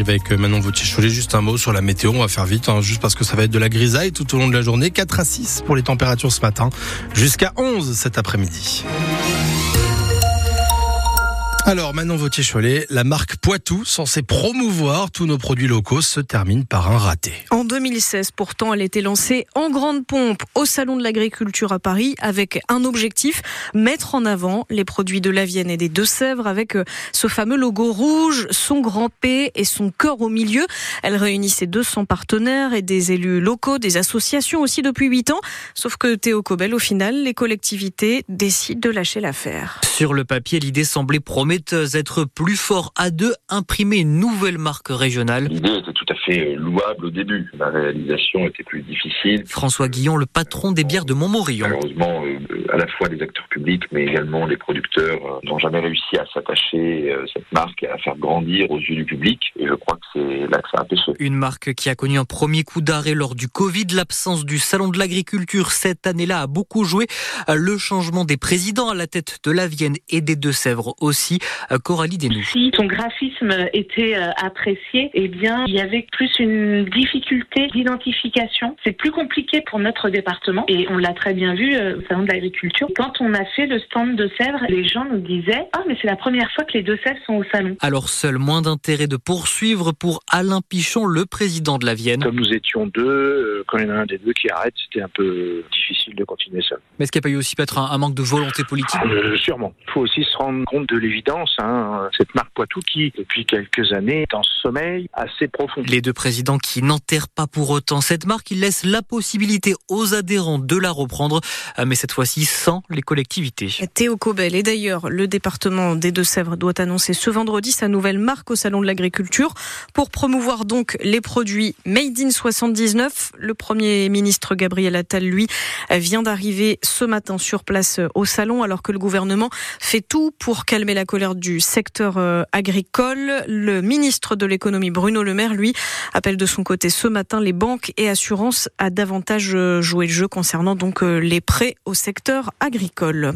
avec Manon Vautier-Cholet. Juste un mot sur la météo. On va faire vite, hein, juste parce que ça va être de la grisaille tout au long de la journée. 4 à 6 pour les températures ce matin, jusqu'à 11 cet après-midi. Alors, Manon Vautier-Cholet, la marque Poitou, censée promouvoir tous nos produits locaux, se termine par un raté. En 2016, pourtant, elle était lancée en grande pompe au Salon de l'Agriculture à Paris avec un objectif, mettre en avant les produits de la Vienne et des Deux-Sèvres avec euh, ce fameux logo rouge, son grand P et son cœur au milieu. Elle réunissait 200 partenaires et des élus locaux, des associations aussi depuis 8 ans. Sauf que Théo Cobel, au final, les collectivités décident de lâcher l'affaire. Sur le papier, l'idée semblait promettre être plus fort à deux, imprimer une nouvelle marque régionale. L'idée était tout à fait louable au début. La réalisation était plus difficile. François Guillon, le patron des bières de Montmorillon. Malheureusement, euh, à la fois les acteurs publics, mais également les producteurs euh, n'ont jamais réussi à s'attacher euh, cette marque et à faire grandir aux yeux du public. Et je crois que c'est là que ça a pêché. Une marque qui a connu un premier coup d'arrêt lors du Covid. L'absence du salon de l'agriculture cette année-là a beaucoup joué. Le changement des présidents à la tête de la Vienne et des Deux-Sèvres aussi. Coralie Desnoux. Si son graphisme était euh, apprécié, eh bien, il y avait plus une difficulté d'identification. C'est plus compliqué pour notre département et on l'a très bien vu euh, au salon de l'agriculture. Quand on a fait le stand de Sèvres, les gens nous disaient "Ah, mais c'est la première fois que les deux Sèvres sont au salon." Alors seul moins d'intérêt de poursuivre pour Alain Pichon, le président de la Vienne. Comme nous étions deux, quand il y en a un des deux qui arrête, c'était un peu difficile de continuer seul. Mais est-ce qu'il n'y a pas eu aussi peut-être un, manque de volonté politique? Sûrement. Il faut aussi se rendre compte de l'évidence Hein, cette marque Poitou qui, depuis quelques années, est en sommeil assez profond. Les deux présidents qui n'enterrent pas pour autant cette marque, ils laissent la possibilité aux adhérents de la reprendre, euh, mais cette fois-ci sans les collectivités. Théo Cobel, et d'ailleurs, le département des Deux-Sèvres doit annoncer ce vendredi sa nouvelle marque au Salon de l'Agriculture pour promouvoir donc les produits Made in 79. Le Premier ministre Gabriel Attal, lui, vient d'arriver ce matin sur place au Salon alors que le gouvernement fait tout pour calmer la colère du secteur euh, agricole. Le ministre de l'économie Bruno Le Maire, lui, appelle de son côté ce matin les banques et assurances à davantage euh, jouer le jeu concernant donc euh, les prêts au secteur agricole.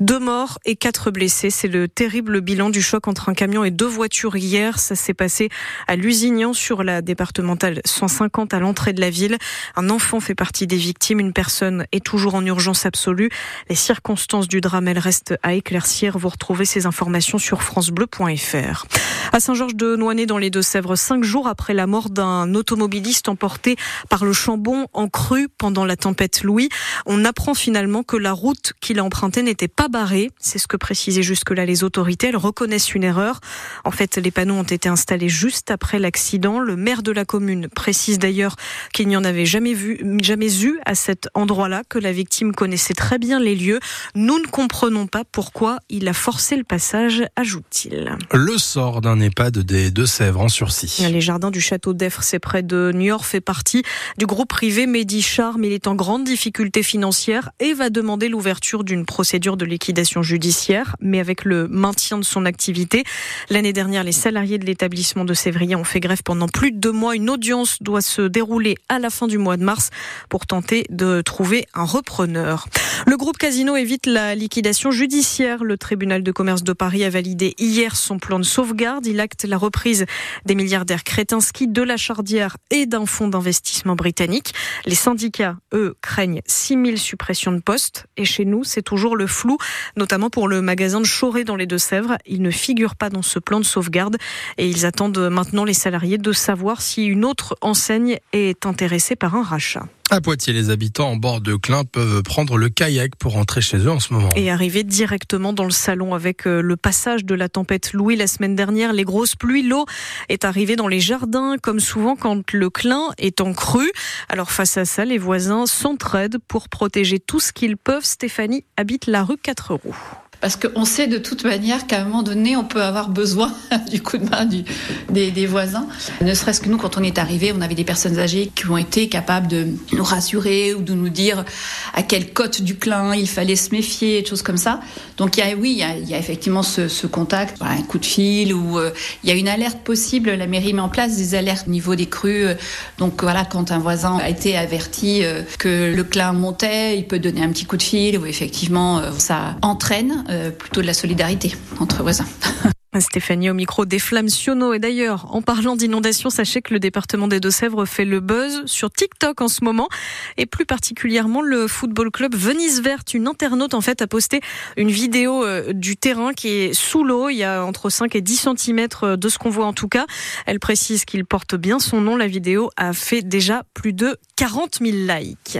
Deux morts et quatre blessés, c'est le terrible bilan du choc entre un camion et deux voitures hier. Ça s'est passé à Lusignan sur la départementale 150 à l'entrée de la ville. Un enfant fait partie des victimes, une personne est toujours en urgence absolue. Les circonstances du drame, elles restent à éclaircir. Vous retrouvez ces informations sur francebleu.fr. À Saint-Georges de Noisy dans les Deux-Sèvres, cinq jours après la mort d'un automobiliste emporté par le Chambon en crue pendant la tempête Louis, on apprend finalement que la route qu'il a empruntée n'était pas barrée. C'est ce que précisaient jusque-là les autorités. Elles reconnaissent une erreur. En fait, les panneaux ont été installés juste après l'accident. Le maire de la commune précise d'ailleurs qu'il n'y en avait jamais vu, jamais eu à cet endroit-là, que la victime connaissait très bien les lieux. Nous ne comprenons pas pourquoi il a forcé le passage ajoute-t-il. Le sort d'un EHPAD des Deux-Sèvres en sursis. Les jardins du château d'Effre, c'est près de Niort, fait partie du groupe privé Medi Charme. Il est en grande difficulté financière et va demander l'ouverture d'une procédure de liquidation judiciaire, mais avec le maintien de son activité. L'année dernière, les salariés de l'établissement de Sévrier ont fait grève pendant plus de deux mois. Une audience doit se dérouler à la fin du mois de mars pour tenter de trouver un repreneur. Le groupe Casino évite la liquidation judiciaire. Le tribunal de commerce de Paris a validé hier son plan de sauvegarde. Il acte la reprise des milliardaires Kretinsky, de la Chardière et d'un fonds d'investissement britannique. Les syndicats, eux, craignent 6000 suppressions de postes. Et chez nous, c'est toujours le flou, notamment pour le magasin de Choré dans les Deux-Sèvres. Il ne figure pas dans ce plan de sauvegarde et ils attendent maintenant les salariés de savoir si une autre enseigne est intéressée par un rachat. À Poitiers, les habitants en bord de Clin peuvent prendre le kayak pour rentrer chez eux en ce moment. Et arriver directement dans le salon avec euh, le passage de la tempête Louis la semaine dernière, les grosses pluies, l'eau est arrivée dans les jardins comme souvent quand le Clin est en crue. Alors face à ça, les voisins s'entraident pour protéger tout ce qu'ils peuvent. Stéphanie habite la rue 4 roues parce qu'on sait de toute manière qu'à un moment donné, on peut avoir besoin du coup de main des, voisins. Ne serait-ce que nous, quand on est arrivé, on avait des personnes âgées qui ont été capables de nous rassurer ou de nous dire à quelle cote du clin il fallait se méfier, des choses comme ça. Donc il y a, oui, il y a, effectivement ce, contact, un coup de fil ou euh, il y a une alerte possible. La mairie met en place des alertes au niveau des crues. Donc voilà, quand un voisin a été averti euh, que le clin montait, il peut donner un petit coup de fil ou effectivement euh, ça entraîne euh, plutôt de la solidarité entre voisins. Stéphanie au micro des Flammes Siono. Et d'ailleurs, en parlant d'inondation, sachez que le département des Deux-Sèvres fait le buzz sur TikTok en ce moment. Et plus particulièrement, le football club Venise Verte. Une internaute, en fait, a posté une vidéo euh, du terrain qui est sous l'eau. Il y a entre 5 et 10 cm de ce qu'on voit en tout cas. Elle précise qu'il porte bien son nom. La vidéo a fait déjà plus de 40 000 likes.